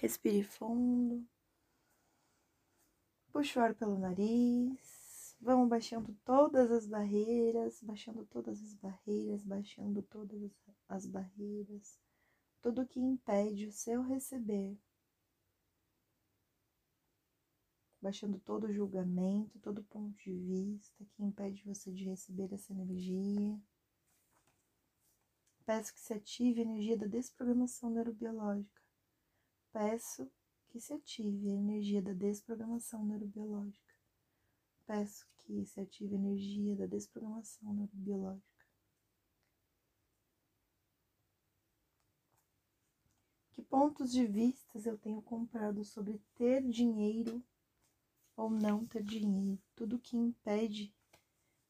Respire fundo. Puxa o ar pelo nariz. Vamos baixando todas as barreiras, baixando todas as barreiras, baixando todas as barreiras. Tudo que impede o seu receber. Baixando todo julgamento, todo ponto de vista que impede você de receber essa energia. Peço que se ative a energia da desprogramação neurobiológica. Peço que se ative a energia da desprogramação neurobiológica. Peço que se ative a energia da desprogramação neurobiológica. Que pontos de vistas eu tenho comprado sobre ter dinheiro ou não ter dinheiro? Tudo que impede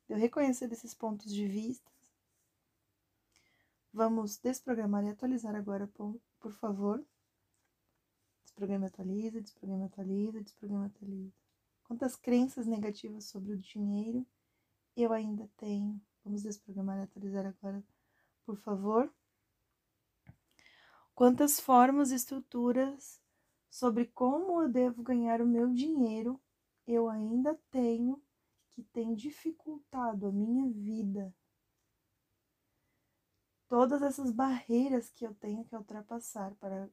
de eu reconhecer esses pontos de vista Vamos desprogramar e atualizar agora, por favor. Desprograma atualiza, desprograma atualiza, desprograma atualiza. Quantas crenças negativas sobre o dinheiro eu ainda tenho? Vamos desprogramar e atualizar agora, por favor. Quantas formas e estruturas sobre como eu devo ganhar o meu dinheiro eu ainda tenho que tem dificultado a minha vida todas essas barreiras que eu tenho que ultrapassar para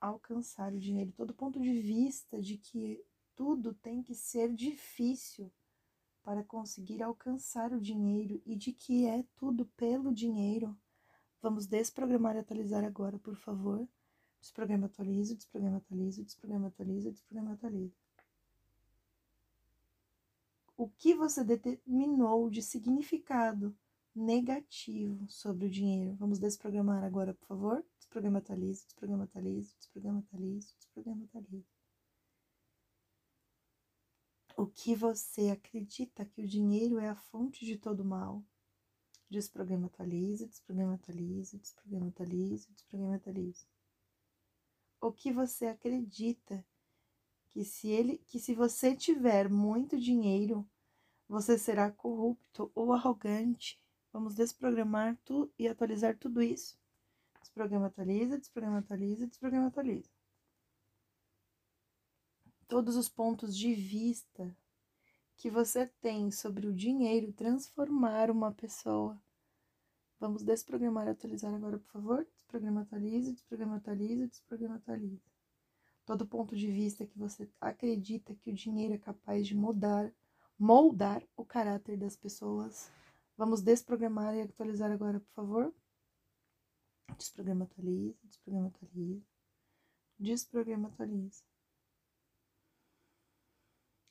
alcançar o dinheiro, todo ponto de vista de que tudo tem que ser difícil para conseguir alcançar o dinheiro e de que é tudo pelo dinheiro. Vamos desprogramar e atualizar agora, por favor. Desprograma, atualiza, desprograma, atualiza, desprograma, atualiza, desprograma, atualiza. O que você determinou de significado negativo sobre o dinheiro. Vamos desprogramar agora, por favor? Desprograma atualiza, desprograma atualiza, desprograma atualiza, desprograma. O que você acredita que o dinheiro é a fonte de todo mal? Desprograma atualiza, desprograma atualiza, desprograma atualiza, desprograma. O que você acredita que se ele, que se você tiver muito dinheiro, você será corrupto ou arrogante Vamos desprogramar tu e atualizar tudo isso. Desprograma, atualiza, desprograma, atualiza, desprograma, atualiza. Todos os pontos de vista que você tem sobre o dinheiro transformar uma pessoa. Vamos desprogramar e atualizar agora, por favor. Desprograma, atualiza, desprograma, atualiza, desprograma, atualiza. Todo ponto de vista que você acredita que o dinheiro é capaz de mudar, moldar o caráter das pessoas Vamos desprogramar e atualizar agora, por favor. Desprograma, atualiza, desprograma, atualiza. Desprograma, atualiza.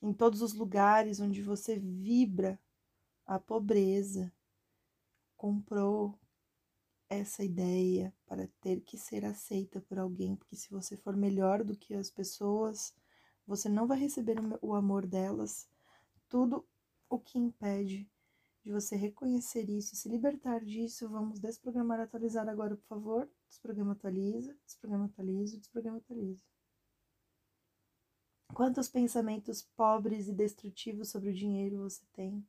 Em todos os lugares onde você vibra a pobreza, comprou essa ideia para ter que ser aceita por alguém, porque se você for melhor do que as pessoas, você não vai receber o amor delas. Tudo o que impede de você reconhecer isso, se libertar disso. Vamos desprogramar, atualizar agora, por favor. Desprograma, atualiza, desprograma, atualiza, desprograma, atualiza. Quantos pensamentos pobres e destrutivos sobre o dinheiro você tem?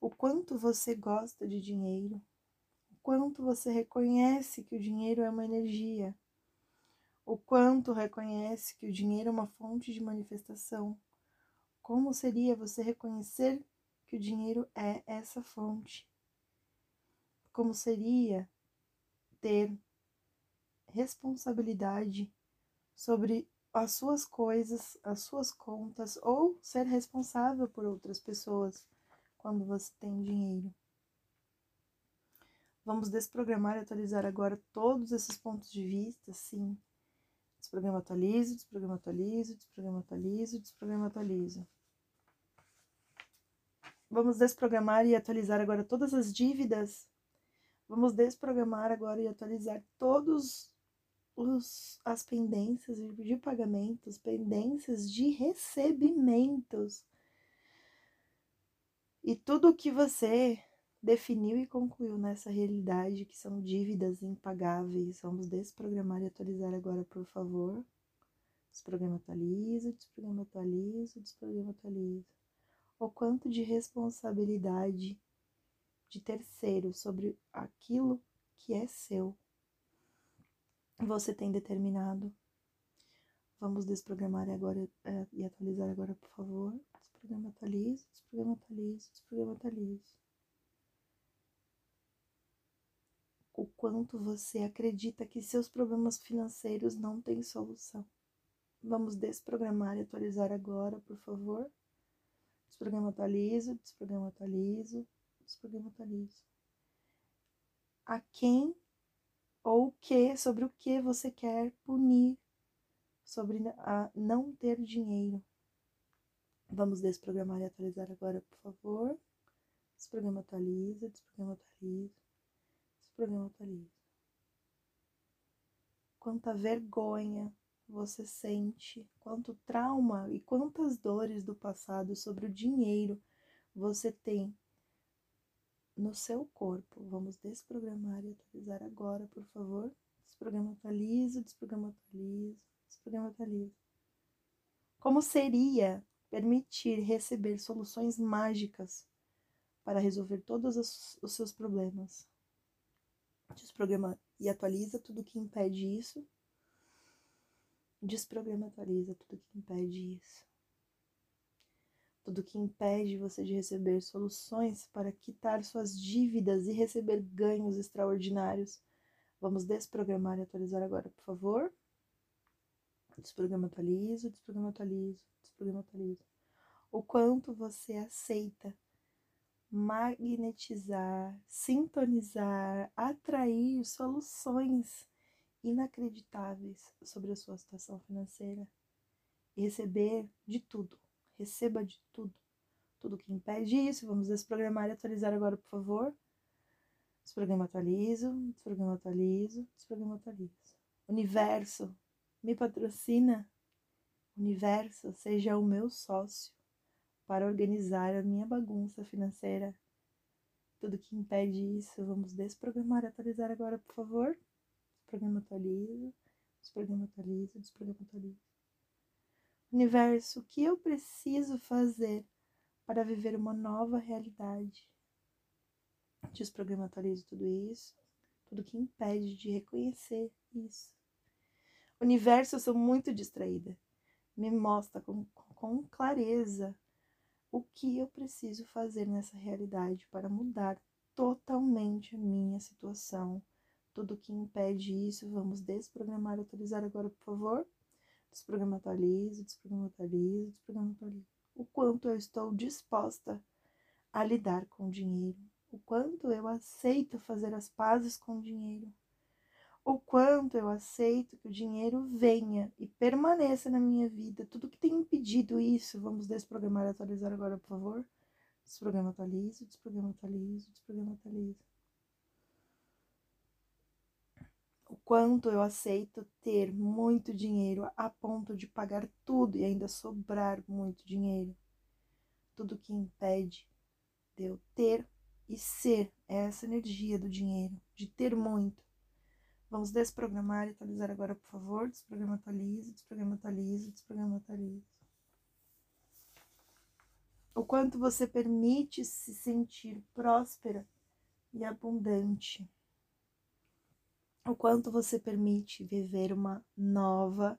O quanto você gosta de dinheiro? O quanto você reconhece que o dinheiro é uma energia? O quanto reconhece que o dinheiro é uma fonte de manifestação? Como seria você reconhecer que o dinheiro é essa fonte. Como seria ter responsabilidade sobre as suas coisas, as suas contas ou ser responsável por outras pessoas quando você tem dinheiro. Vamos desprogramar e atualizar agora todos esses pontos de vista, sim. Desprograma atualiza, desprograma atualiza, desprograma atualiza, desprograma atualiza. Vamos desprogramar e atualizar agora todas as dívidas. Vamos desprogramar agora e atualizar todos os, as pendências de pagamentos, pendências de recebimentos. E tudo o que você definiu e concluiu nessa realidade, que são dívidas impagáveis. Vamos desprogramar e atualizar agora, por favor. Desprograma atualiza, desprograma atualiza, desprograma atualiza o quanto de responsabilidade de terceiro sobre aquilo que é seu. você tem determinado. Vamos desprogramar agora é, e atualizar agora, por favor. Desprograma, atualiza, desprograma, atualiza, desprograma, atualiza. O quanto você acredita que seus problemas financeiros não têm solução. Vamos desprogramar e atualizar agora, por favor. Desprograma, atualiza, desprograma, atualiza, desprograma, atualiza. A quem ou o que, sobre o que você quer punir, sobre a não ter dinheiro. Vamos desprogramar e atualizar agora, por favor. Desprograma atualiza, desprograma atualiza, desprograma atualiza. Quanta vergonha você sente, quanto trauma e quantas dores do passado sobre o dinheiro você tem no seu corpo. Vamos desprogramar e atualizar agora, por favor. Desprograma atualiza, desprograma atualiza, desprograma atualiza. Como seria permitir receber soluções mágicas para resolver todos os seus problemas? Desprograma e atualiza tudo que impede isso. Desprograma e atualiza tudo que impede isso tudo que impede você de receber soluções para quitar suas dívidas e receber ganhos extraordinários. Vamos desprogramar e atualizar agora, por favor. Desprograma atualiza, desprograma atualiza, desprograma atualiza. O quanto você aceita magnetizar, sintonizar, atrair soluções inacreditáveis sobre a sua situação financeira e receber de tudo receba de tudo. Tudo que impede isso, vamos desprogramar e atualizar agora, por favor. Desprograma, atualizo, desprograma, atualizo, desprograma, atualizo. Universo, me patrocina. Universo, seja o meu sócio para organizar a minha bagunça financeira. Tudo que impede isso, vamos desprogramar e atualizar agora, por favor. Desprograma, atualizo, desprograma, atualizo, desprograma, atualizo. Universo, o que eu preciso fazer para viver uma nova realidade? Desprograma, atualizo tudo isso, tudo que impede de reconhecer isso. Universo, eu sou muito distraída. Me mostra com, com clareza o que eu preciso fazer nessa realidade para mudar totalmente a minha situação. Tudo que impede isso, vamos desprogramar, atualizar agora, por favor desprograma atualiza, desprograma atualiza, desprograma atualiza. O quanto eu estou disposta a lidar com o dinheiro, o quanto eu aceito fazer as pazes com o dinheiro, o quanto eu aceito que o dinheiro venha e permaneça na minha vida. Tudo que tem impedido isso, vamos desprogramar e atualizar agora, por favor. Desprograma atualiza, desprograma atualiza, desprograma atualiza. o quanto eu aceito ter muito dinheiro a ponto de pagar tudo e ainda sobrar muito dinheiro. Tudo que impede de eu ter e ser essa energia do dinheiro, de ter muito. Vamos desprogramar e atualizar agora, por favor. Desprograma, atualiza, desprograma, atualiza, desprograma, atualiza. O quanto você permite se sentir próspera e abundante o quanto você permite viver uma nova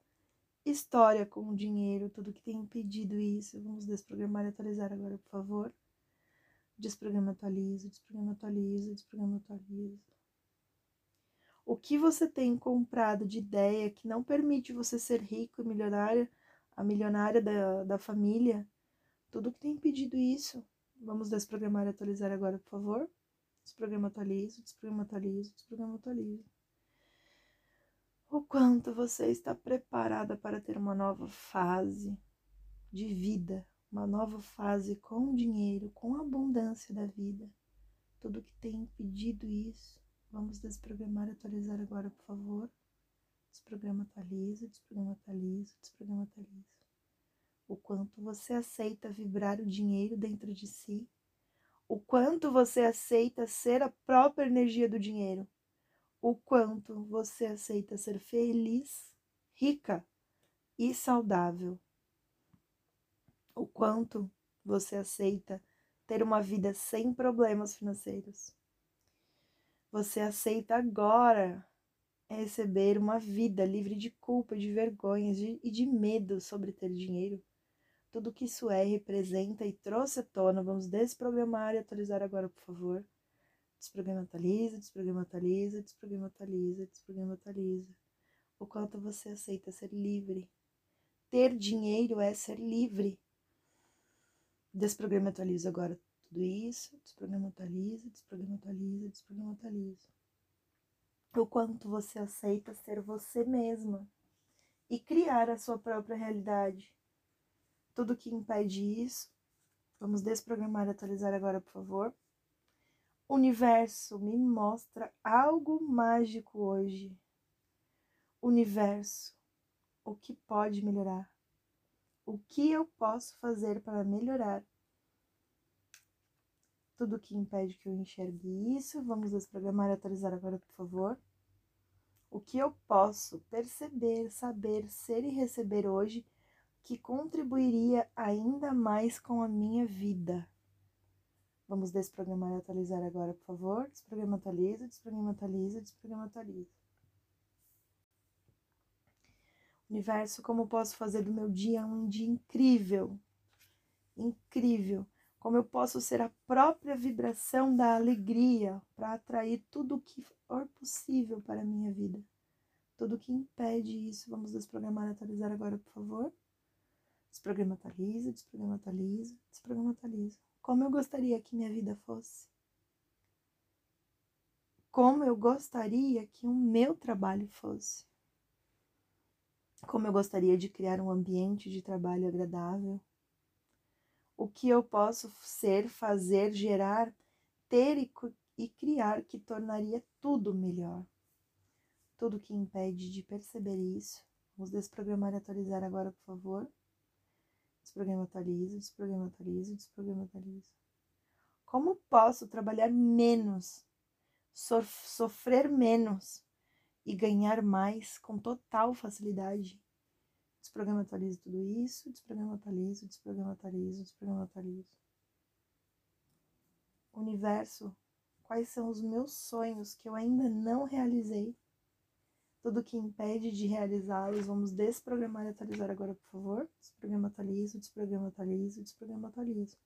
história com o dinheiro, tudo que tem impedido isso. Vamos desprogramar e atualizar agora, por favor. Desprograma, atualiza, desprograma, atualiza, desprograma, atualiza. O que você tem comprado de ideia que não permite você ser rico e milionária, a milionária da, da família, tudo que tem impedido isso. Vamos desprogramar e atualizar agora, por favor. Desprograma, atualiza, desprograma, atualiza, desprograma, atualiza o quanto você está preparada para ter uma nova fase de vida, uma nova fase com dinheiro, com abundância da vida. Tudo que tem impedido isso, vamos desprogramar e atualizar agora, por favor. Desprograma atualiza, desprograma atualiza, desprograma atualiza. O quanto você aceita vibrar o dinheiro dentro de si, o quanto você aceita ser a própria energia do dinheiro o quanto você aceita ser feliz, rica e saudável. O quanto você aceita ter uma vida sem problemas financeiros. Você aceita agora receber uma vida livre de culpa, de vergonhas de, e de medo sobre ter dinheiro. Tudo que isso é, representa e trouxe à tona, vamos desprogramar e atualizar agora, por favor. Desprograma, atualiza, desprograma, atualiza, desprograma, atualiza, desprograma, atualiza. O quanto você aceita ser livre. Ter dinheiro é ser livre. Desprograma, atualiza agora tudo isso. Desprograma, atualiza, desprograma, atualiza, desprograma, atualiza o quanto você aceita ser você mesma e criar a sua própria realidade. Tudo que impede isso, vamos desprogramar e atualizar agora, por favor. Universo, me mostra algo mágico hoje. Universo, o que pode melhorar? O que eu posso fazer para melhorar? Tudo que impede que eu enxergue isso, vamos desprogramar e atualizar agora, por favor. O que eu posso perceber, saber, ser e receber hoje que contribuiria ainda mais com a minha vida. Vamos desprogramar e atualizar agora, por favor. Desprograma, atualiza, desprograma, atualiza, desprograma, atualiza. Universo, como posso fazer do meu dia um dia incrível? Incrível como eu posso ser a própria vibração da alegria para atrair tudo o que for possível para a minha vida. Tudo que impede isso, vamos desprogramar e atualizar agora, por favor. Desprograma, atualiza, desprograma, atualiza, desprograma, atualiza. Como eu gostaria que minha vida fosse. Como eu gostaria que o meu trabalho fosse. Como eu gostaria de criar um ambiente de trabalho agradável, o que eu posso ser, fazer, gerar, ter e, e criar que tornaria tudo melhor. Tudo que impede de perceber isso. Vamos desprogramar e atualizar agora, por favor. Desprograma, atualiza, desprograma, desprograma. Como posso trabalhar menos, sofrer menos e ganhar mais com total facilidade? Desprograma, tudo isso, desprograma, atualiza, desprograma, desprograma. Universo, quais são os meus sonhos que eu ainda não realizei? Tudo que impede de realizá-los, vamos desprogramar e atualizar agora, por favor. Desprograma, atualiza, desprograma, atualiza, desprograma, atualiza.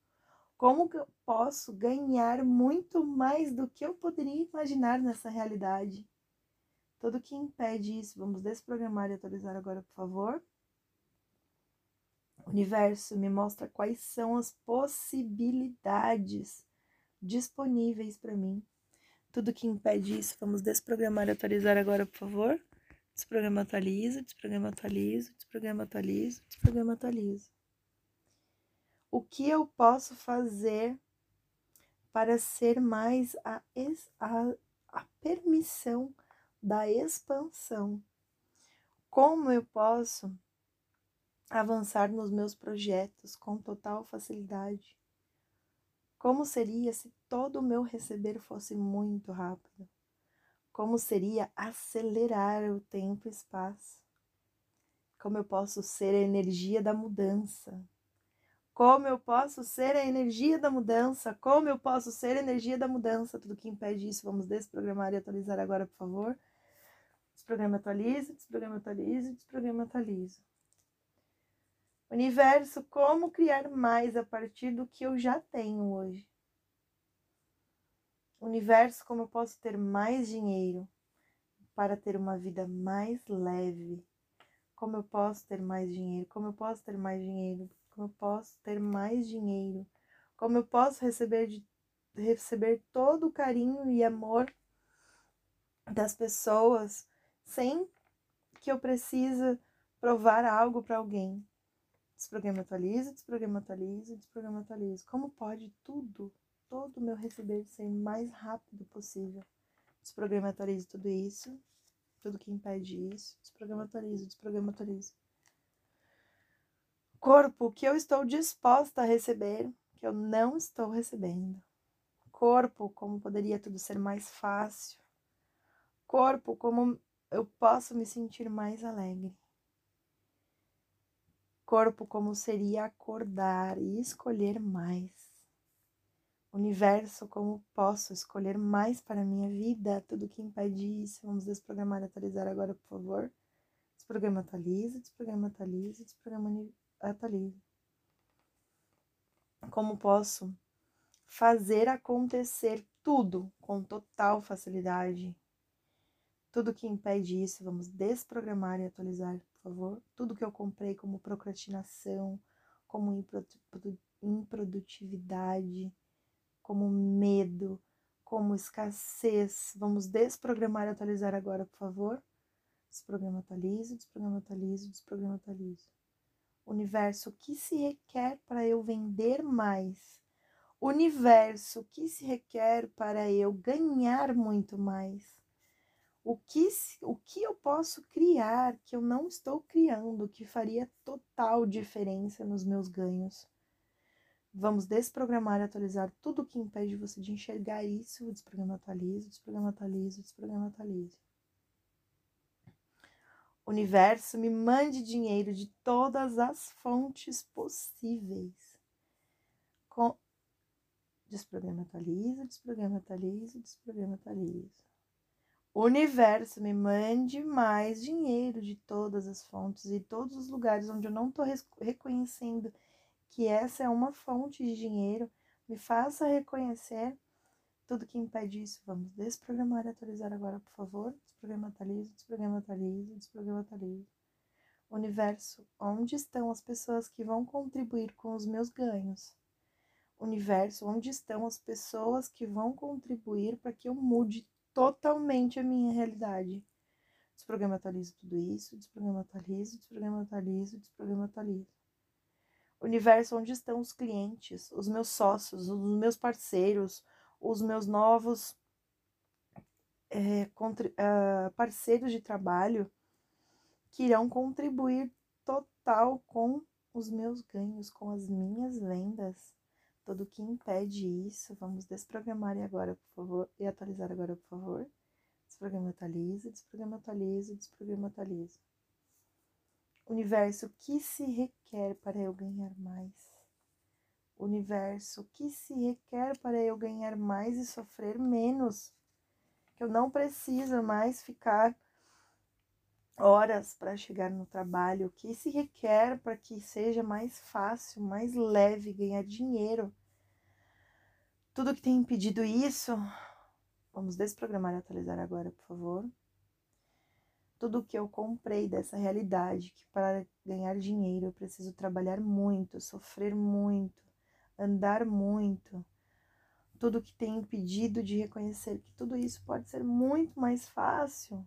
Como que eu posso ganhar muito mais do que eu poderia imaginar nessa realidade? Tudo que impede isso, vamos desprogramar e atualizar agora, por favor. Universo, me mostra quais são as possibilidades disponíveis para mim. Tudo que impede isso, vamos desprogramar e atualizar agora, por favor. Desprograma, atualiza, desprograma, atualiza, desprograma, atualiza, desprograma, atualiza. O que eu posso fazer para ser mais a, a, a permissão da expansão? Como eu posso avançar nos meus projetos com total facilidade. Como seria se todo o meu receber fosse muito rápido? Como seria acelerar o tempo e espaço? Como eu posso ser a energia da mudança? Como eu posso ser a energia da mudança? Como eu posso ser a energia da mudança? Tudo que impede isso, vamos desprogramar e atualizar agora, por favor. Desprograma, atualiza, desprograma, atualiza, desprograma, atualiza. Universo, como criar mais a partir do que eu já tenho hoje? Universo, como eu posso ter mais dinheiro para ter uma vida mais leve? Como eu posso ter mais dinheiro? Como eu posso ter mais dinheiro? Como eu posso ter mais dinheiro? Como eu posso receber de, receber todo o carinho e amor das pessoas sem que eu precise provar algo para alguém? Desprograma, atualiza, desprograma, atualiza, desprograma, atualiza. Como pode tudo, todo o meu receber ser mais rápido possível? Desprograma, atualiza tudo isso, tudo que impede isso. Desprograma, atualiza, desprograma, atualiza. Corpo, que eu estou disposta a receber, que eu não estou recebendo. Corpo, como poderia tudo ser mais fácil. Corpo, como eu posso me sentir mais alegre corpo como seria acordar e escolher mais. Universo, como posso escolher mais para a minha vida? Tudo que impede isso. Vamos desprogramar e atualizar agora, por favor. Desprograma atualiza, desprograma atualiza, desprograma atualiza. Como posso fazer acontecer tudo com total facilidade? Tudo que impede isso, vamos desprogramar e atualizar, por favor. Tudo que eu comprei como procrastinação, como improdutividade, como medo, como escassez. Vamos desprogramar e atualizar agora, por favor. Desprograma, atualizo, desprograma, atualizo, desprograma, atualizo. Universo, o que se requer para eu vender mais? Universo, o que se requer para eu ganhar muito mais? O que, o que eu posso criar que eu não estou criando, que faria total diferença nos meus ganhos? Vamos desprogramar e atualizar tudo o que impede você de enxergar isso. Desprograma, atualiza, desprograma, atualiza, desprograma. Universo, me mande dinheiro de todas as fontes possíveis. Com... Desprograma, atualiza, desprograma, desprograma. Universo, me mande mais dinheiro de todas as fontes e todos os lugares onde eu não estou reconhecendo que essa é uma fonte de dinheiro. Me faça reconhecer tudo que impede isso. Vamos desprogramar e atualizar agora, por favor. Desprograma, atualiza, desprograma, atualiza, desprograma, atualiza. Universo, onde estão as pessoas que vão contribuir com os meus ganhos? Universo, onde estão as pessoas que vão contribuir para que eu mude totalmente a minha realidade? Desprograma, atualiza tudo isso, desprograma, atualiza, desprograma, atualiza, desprograma, atualiza universo onde estão os clientes, os meus sócios, os meus parceiros, os meus novos é, uh, parceiros de trabalho que irão contribuir total com os meus ganhos, com as minhas vendas. Tudo que impede isso, vamos desprogramar agora, por favor, e atualizar agora, por favor. Desprograma atualiza, desprograma atualiza, desprograma atualiza. Universo, o que se requer para eu ganhar mais? Universo, o que se requer para eu ganhar mais e sofrer menos? Que eu não preciso mais ficar horas para chegar no trabalho. O que se requer para que seja mais fácil, mais leve ganhar dinheiro? Tudo que tem impedido isso, vamos desprogramar e atualizar agora, por favor tudo que eu comprei dessa realidade, que para ganhar dinheiro eu preciso trabalhar muito, sofrer muito, andar muito, tudo que tem impedido de reconhecer que tudo isso pode ser muito mais fácil.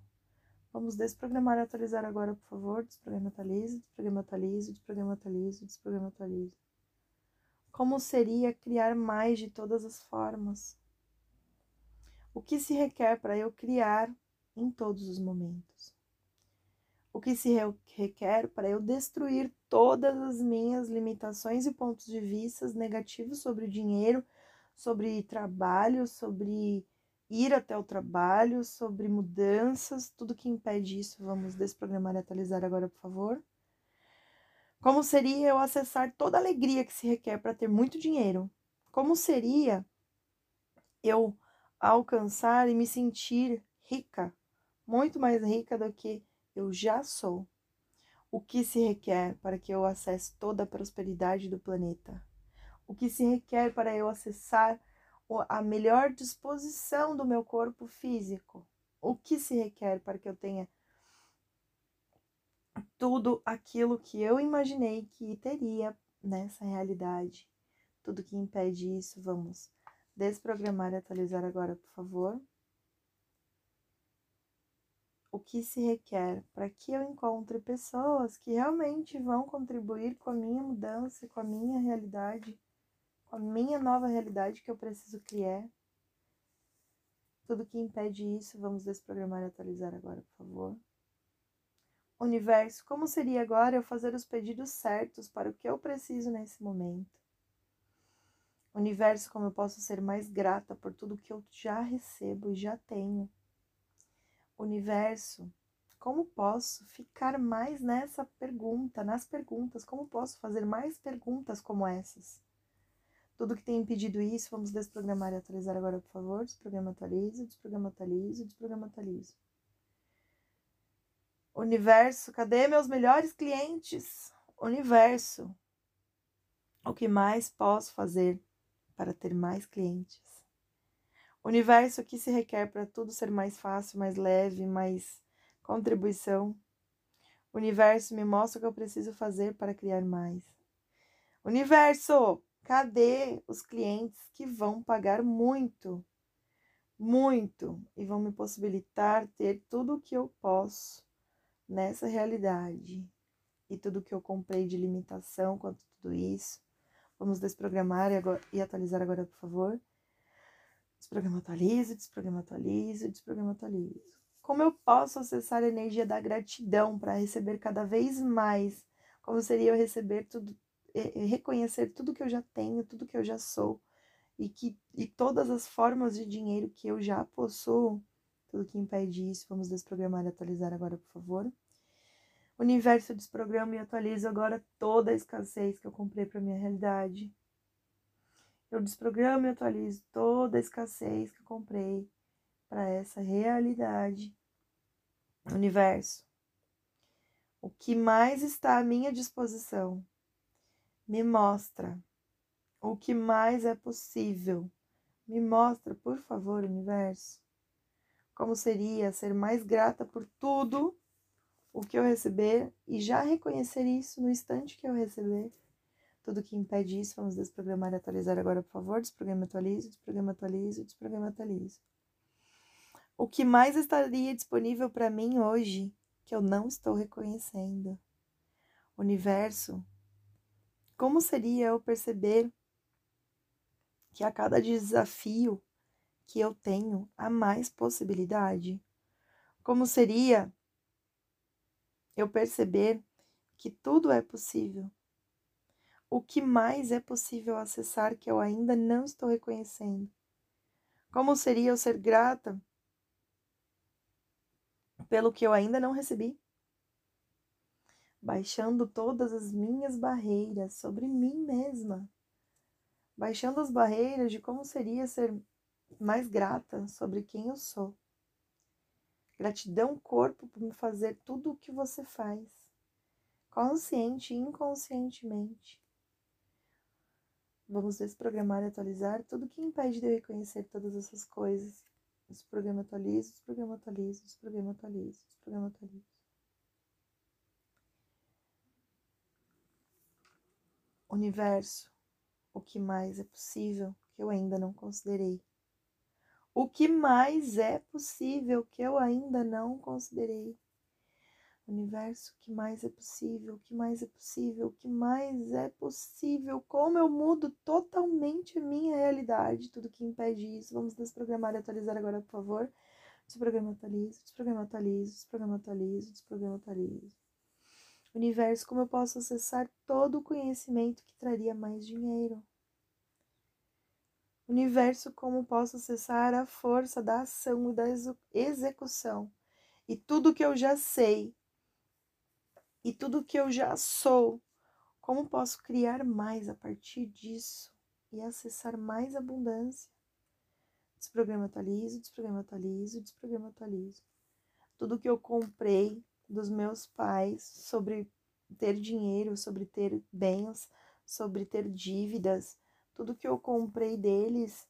Vamos desprogramar e atualizar agora, por favor. Desprograma atualiza, desprograma atualiza, desprograma atualiza, desprograma atualiza. Como seria criar mais de todas as formas? O que se requer para eu criar em todos os momentos? o que se requer para eu destruir todas as minhas limitações e pontos de vista negativos sobre o dinheiro, sobre trabalho, sobre ir até o trabalho, sobre mudanças, tudo que impede isso. Vamos desprogramar e atualizar agora, por favor. Como seria eu acessar toda a alegria que se requer para ter muito dinheiro? Como seria eu alcançar e me sentir rica, muito mais rica do que eu já sou. O que se requer para que eu acesse toda a prosperidade do planeta? O que se requer para eu acessar a melhor disposição do meu corpo físico? O que se requer para que eu tenha tudo aquilo que eu imaginei que teria nessa realidade? Tudo que impede isso, vamos desprogramar e atualizar agora, por favor o que se requer para que eu encontre pessoas que realmente vão contribuir com a minha mudança, com a minha realidade, com a minha nova realidade que eu preciso criar. Tudo que impede isso, vamos desprogramar e atualizar agora, por favor. Universo, como seria agora eu fazer os pedidos certos para o que eu preciso nesse momento? Universo, como eu posso ser mais grata por tudo que eu já recebo e já tenho universo, como posso ficar mais nessa pergunta, nas perguntas, como posso fazer mais perguntas como essas? Tudo que tem impedido isso, vamos desprogramar e atualizar agora, por favor. Desprograma, atualiza, desprograma, atualiza, desprograma, atualiza. Universo, cadê meus melhores clientes? Universo, o que mais posso fazer para ter mais clientes? Universo, o que se requer para tudo ser mais fácil, mais leve, mais contribuição? Universo, me mostra o que eu preciso fazer para criar mais. Universo, Cadê os clientes que vão pagar muito, muito e vão me possibilitar ter tudo o que eu posso nessa realidade e tudo que eu comprei de limitação quanto tudo isso? Vamos desprogramar e, agora, e atualizar agora, por favor. Desprograma, atualiza, desprograma, atualiza, desprograma, atualiza. Como eu posso acessar a energia da gratidão para receber cada vez mais? Como seria eu receber tudo, reconhecer tudo que eu já tenho, tudo que eu já sou e que e todas as formas de dinheiro que eu já possuo, tudo que impede isso, vamos desprogramar e atualizar agora, por favor. Universo desprograma e atualiza agora toda a escassez que eu comprei para minha realidade. Eu desprogramo e atualizo toda a escassez que eu comprei para essa realidade. Universo, o que mais está à minha disposição me mostra o que mais é possível. Me mostra, por favor, universo, como seria ser mais grata por tudo o que eu receber e já reconhecer isso no instante que eu receber. Tudo que impede isso, vamos desprogramar e atualizar agora, por favor. Desprograma, atualize, desprograma, atualize, desprograma, atualize. O que mais estaria disponível para mim hoje que eu não estou reconhecendo? Universo, como seria eu perceber que a cada desafio que eu tenho há mais possibilidade? Como seria eu perceber que tudo é possível? O que mais é possível acessar que eu ainda não estou reconhecendo? Como seria eu ser grata pelo que eu ainda não recebi? baixando todas as minhas barreiras sobre mim mesma, baixando as barreiras de como seria ser mais grata sobre quem eu sou. Gratidão, corpo, por me fazer tudo o que você faz, consciente e inconscientemente. Vamos desprogramar e atualizar tudo que impede de eu reconhecer todas essas coisas. Desprograma, atualiza, desprograma, atualiza, desprograma, atualiza, desprograma, atualiza. Universo, o que mais é possível que eu ainda não considerei? O que mais é possível que eu ainda não considerei? Universo, o que mais é possível? O que mais é possível? O que mais é possível? Como eu mudo totalmente a minha realidade? Tudo que impede isso. Vamos desprogramar e atualizar agora, por favor. Desprograma, atualiza, desprograma, atualiza, desprograma, atualiza, desprograma, atualiza. Universo, como eu posso acessar todo o conhecimento que traria mais dinheiro? Universo, como posso acessar a força da ação e da execução? E tudo que eu já sei, e tudo que eu já sou, como posso criar mais a partir disso e acessar mais abundância? Desprograma atualizo, desprograma atualizo, desprograma atualizo. Tudo que eu comprei, dos meus pais sobre ter dinheiro, sobre ter bens, sobre ter dívidas, tudo que eu comprei deles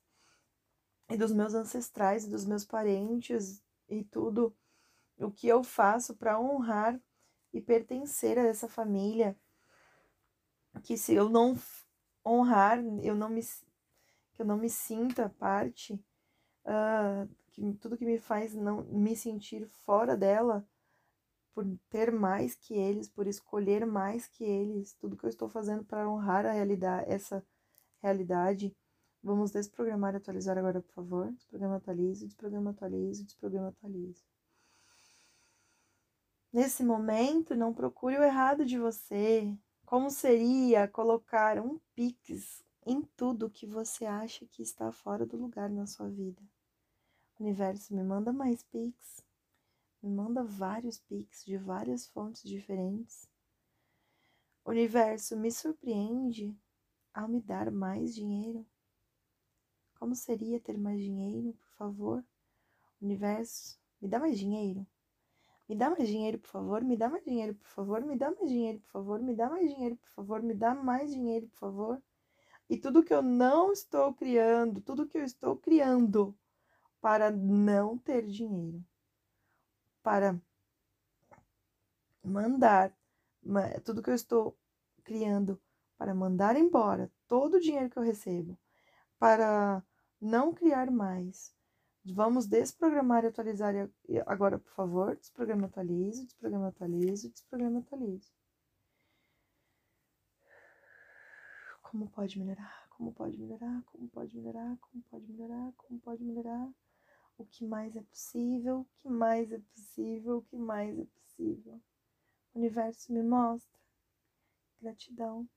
e dos meus ancestrais, dos meus parentes e tudo o que eu faço para honrar e pertencer a essa família, que se eu não honrar, eu não me que eu não me sinta parte, uh, que tudo que me faz não me sentir fora dela, por ter mais que eles, por escolher mais que eles, tudo que eu estou fazendo para honrar a realidade, essa realidade. Vamos desprogramar e atualizar agora, por favor. Desprograma, atualize, desprograma, atualize, desprograma, atualize. Nesse momento, não procure o errado de você. Como seria colocar um pix em tudo que você acha que está fora do lugar na sua vida? Universo, me manda mais pix me manda vários pics de várias fontes diferentes. Universo me surpreende ao me dar mais dinheiro? Como seria ter mais dinheiro, por favor? Universo, me dá mais dinheiro. Me dá mais dinheiro, por favor. Me dá mais dinheiro, por favor. Me dá mais dinheiro, por favor. Me dá mais dinheiro, por favor. Me dá mais dinheiro, por favor. E tudo que eu não estou criando, tudo que eu estou criando para não ter dinheiro, para mandar, tudo que eu estou criando para mandar embora todo o dinheiro que eu recebo, para não criar mais. Vamos desprogramar e atualizar agora, por favor. Desprograma, atualizo, desprograma, atualizo, desprograma, atualizo. Como pode melhorar? Como pode melhorar? Como pode melhorar? Como pode melhorar? Como pode melhorar? O que mais é possível? O que mais é possível? O que mais é possível? O universo me mostra. Gratidão.